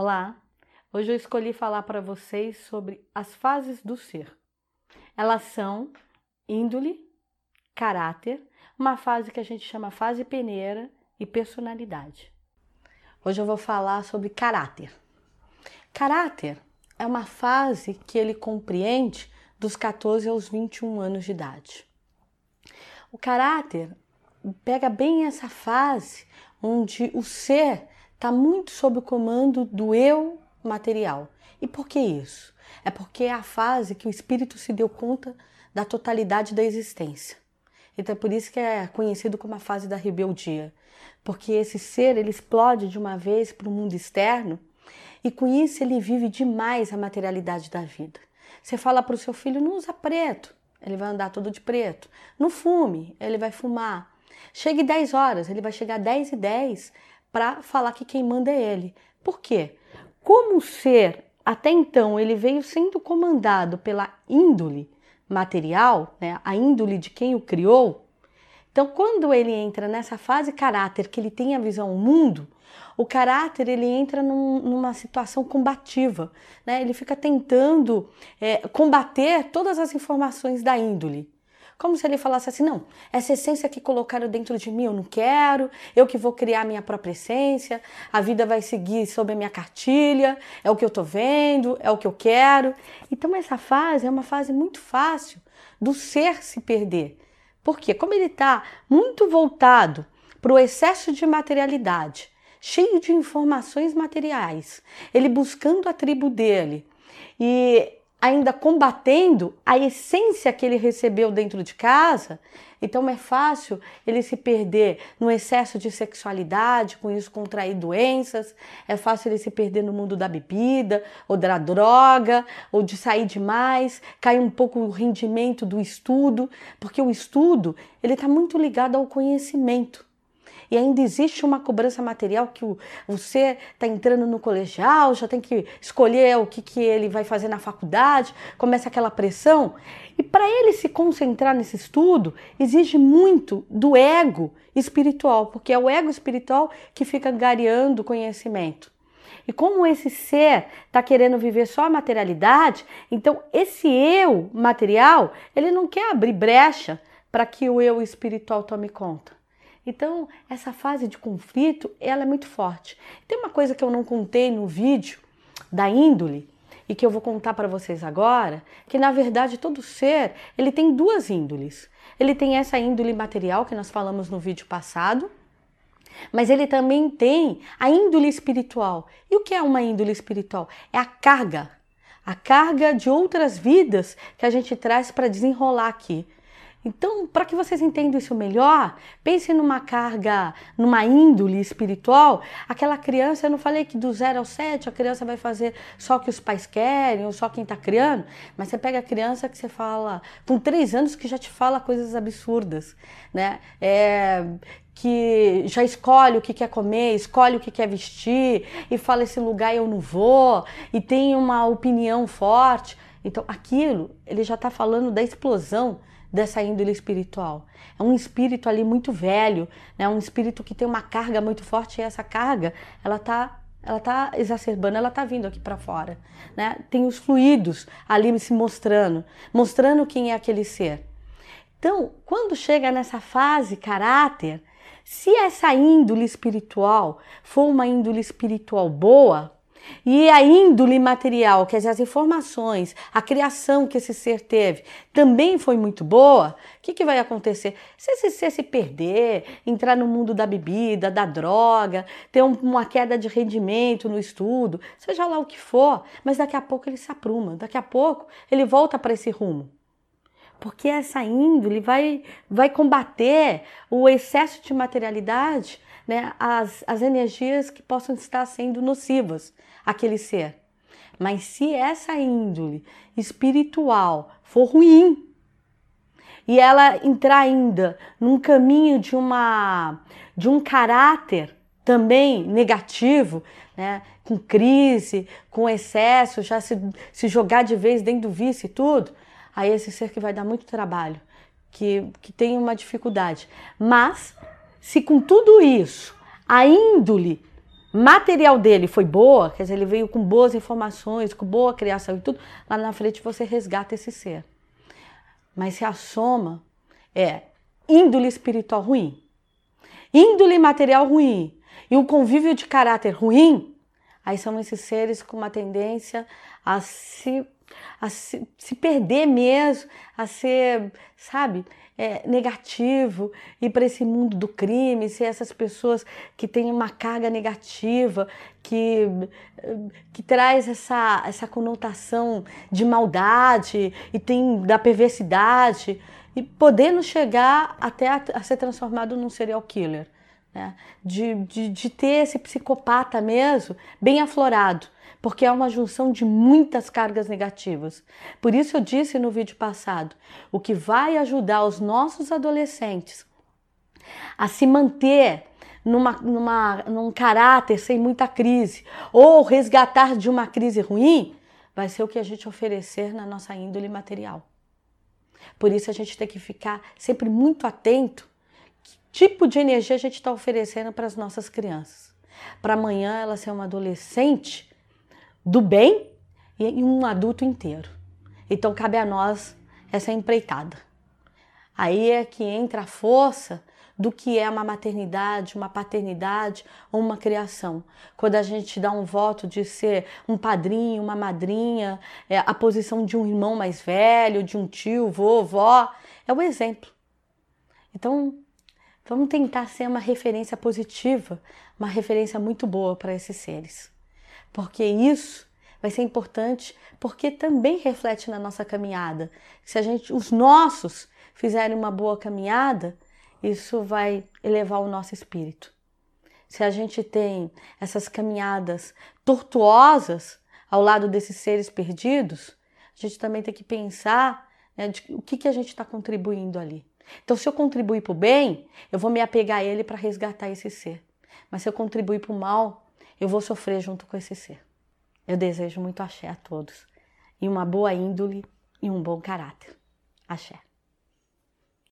Olá! Hoje eu escolhi falar para vocês sobre as fases do ser. Elas são índole, caráter, uma fase que a gente chama fase peneira e personalidade. Hoje eu vou falar sobre caráter. Caráter é uma fase que ele compreende dos 14 aos 21 anos de idade. O caráter pega bem essa fase onde o ser está muito sob o comando do eu material. E por que isso? É porque é a fase que o espírito se deu conta da totalidade da existência. Então é por isso que é conhecido como a fase da rebeldia, porque esse ser ele explode de uma vez para o mundo externo e com isso ele vive demais a materialidade da vida. Você fala para o seu filho não usa preto, ele vai andar todo de preto. Não fume, ele vai fumar. Chegue 10 horas, ele vai chegar 10 e 10 para falar que quem manda é ele. Por quê? Como o ser, até então, ele veio sendo comandado pela índole material, né, a índole de quem o criou. Então, quando ele entra nessa fase caráter, que ele tem a visão do mundo, o caráter ele entra num, numa situação combativa, né? Ele fica tentando é, combater todas as informações da índole. Como se ele falasse assim: não, essa essência que colocaram dentro de mim eu não quero, eu que vou criar minha própria essência, a vida vai seguir sob a minha cartilha, é o que eu tô vendo, é o que eu quero. Então, essa fase é uma fase muito fácil do ser se perder. Porque, como ele está muito voltado para o excesso de materialidade, cheio de informações materiais, ele buscando a tribo dele e ainda combatendo a essência que ele recebeu dentro de casa, então é fácil ele se perder no excesso de sexualidade, com isso contrair doenças, é fácil ele se perder no mundo da bebida, ou da droga, ou de sair demais, cair um pouco o rendimento do estudo, porque o estudo ele está muito ligado ao conhecimento e ainda existe uma cobrança material que você está entrando no colegial, já tem que escolher o que, que ele vai fazer na faculdade, começa aquela pressão. E para ele se concentrar nesse estudo, exige muito do ego espiritual, porque é o ego espiritual que fica gareando conhecimento. E como esse ser está querendo viver só a materialidade, então esse eu material, ele não quer abrir brecha para que o eu espiritual tome conta. Então, essa fase de conflito, ela é muito forte. Tem uma coisa que eu não contei no vídeo da índole e que eu vou contar para vocês agora, que na verdade todo ser, ele tem duas índoles. Ele tem essa índole material que nós falamos no vídeo passado, mas ele também tem a índole espiritual. E o que é uma índole espiritual? É a carga, a carga de outras vidas que a gente traz para desenrolar aqui. Então, para que vocês entendam isso melhor, pense numa carga, numa índole espiritual. Aquela criança, eu não falei que do zero ao sete a criança vai fazer só o que os pais querem ou só quem está criando, mas você pega a criança que você fala, com três anos, que já te fala coisas absurdas, né? É, que já escolhe o que quer comer, escolhe o que quer vestir e fala esse lugar eu não vou e tem uma opinião forte. Então, aquilo, ele já está falando da explosão dessa índole espiritual. É um espírito ali muito velho, né? um espírito que tem uma carga muito forte e essa carga, ela está ela tá exacerbando, ela está vindo aqui para fora, né? Tem os fluidos ali se mostrando, mostrando quem é aquele ser. Então, quando chega nessa fase caráter, se essa índole espiritual for uma índole espiritual boa, e a índole material, quer dizer, as informações, a criação que esse ser teve, também foi muito boa, o que, que vai acontecer? Se esse ser se perder, entrar no mundo da bebida, da droga, ter um, uma queda de rendimento no estudo, seja lá o que for, mas daqui a pouco ele se apruma, daqui a pouco ele volta para esse rumo porque essa índole vai, vai combater o excesso de materialidade, né, as, as energias que possam estar sendo nocivas àquele ser. Mas se essa índole espiritual for ruim e ela entrar ainda num caminho de uma de um caráter também negativo, né, com crise, com excesso, já se, se jogar de vez dentro do vício e tudo, aí esse ser que vai dar muito trabalho, que, que tem uma dificuldade. Mas, se com tudo isso, a índole material dele foi boa, quer dizer, ele veio com boas informações, com boa criação e tudo, lá na frente você resgata esse ser. Mas se a soma é índole espiritual ruim, índole material ruim e um convívio de caráter ruim, aí são esses seres com uma tendência a se, a se, se perder mesmo, a ser, sabe, é, negativo, ir para esse mundo do crime, ser essas pessoas que têm uma carga negativa, que, que traz essa, essa conotação de maldade e tem da perversidade, e podendo chegar até a, a ser transformado num serial killer. Né? De, de, de ter esse psicopata mesmo bem aflorado porque é uma junção de muitas cargas negativas. Por isso eu disse no vídeo passado, o que vai ajudar os nossos adolescentes a se manter numa, numa, num caráter sem muita crise, ou resgatar de uma crise ruim, vai ser o que a gente oferecer na nossa índole material. Por isso a gente tem que ficar sempre muito atento que tipo de energia a gente está oferecendo para as nossas crianças. Para amanhã ela ser uma adolescente do bem e um adulto inteiro. Então cabe a nós essa empreitada. Aí é que entra a força do que é uma maternidade, uma paternidade ou uma criação. Quando a gente dá um voto de ser um padrinho, uma madrinha, é, a posição de um irmão mais velho, de um tio, vovó, é o exemplo. Então, vamos tentar ser uma referência positiva, uma referência muito boa para esses seres porque isso vai ser importante porque também reflete na nossa caminhada. Se a gente, os nossos fizerem uma boa caminhada, isso vai elevar o nosso espírito. Se a gente tem essas caminhadas tortuosas ao lado desses seres perdidos, a gente também tem que pensar né, de o que, que a gente está contribuindo ali. Então, se eu contribuir para o bem, eu vou me apegar a ele para resgatar esse ser. Mas se eu contribuir para o mal, eu vou sofrer junto com esse ser. Eu desejo muito axé a todos e uma boa índole e um bom caráter. Axé.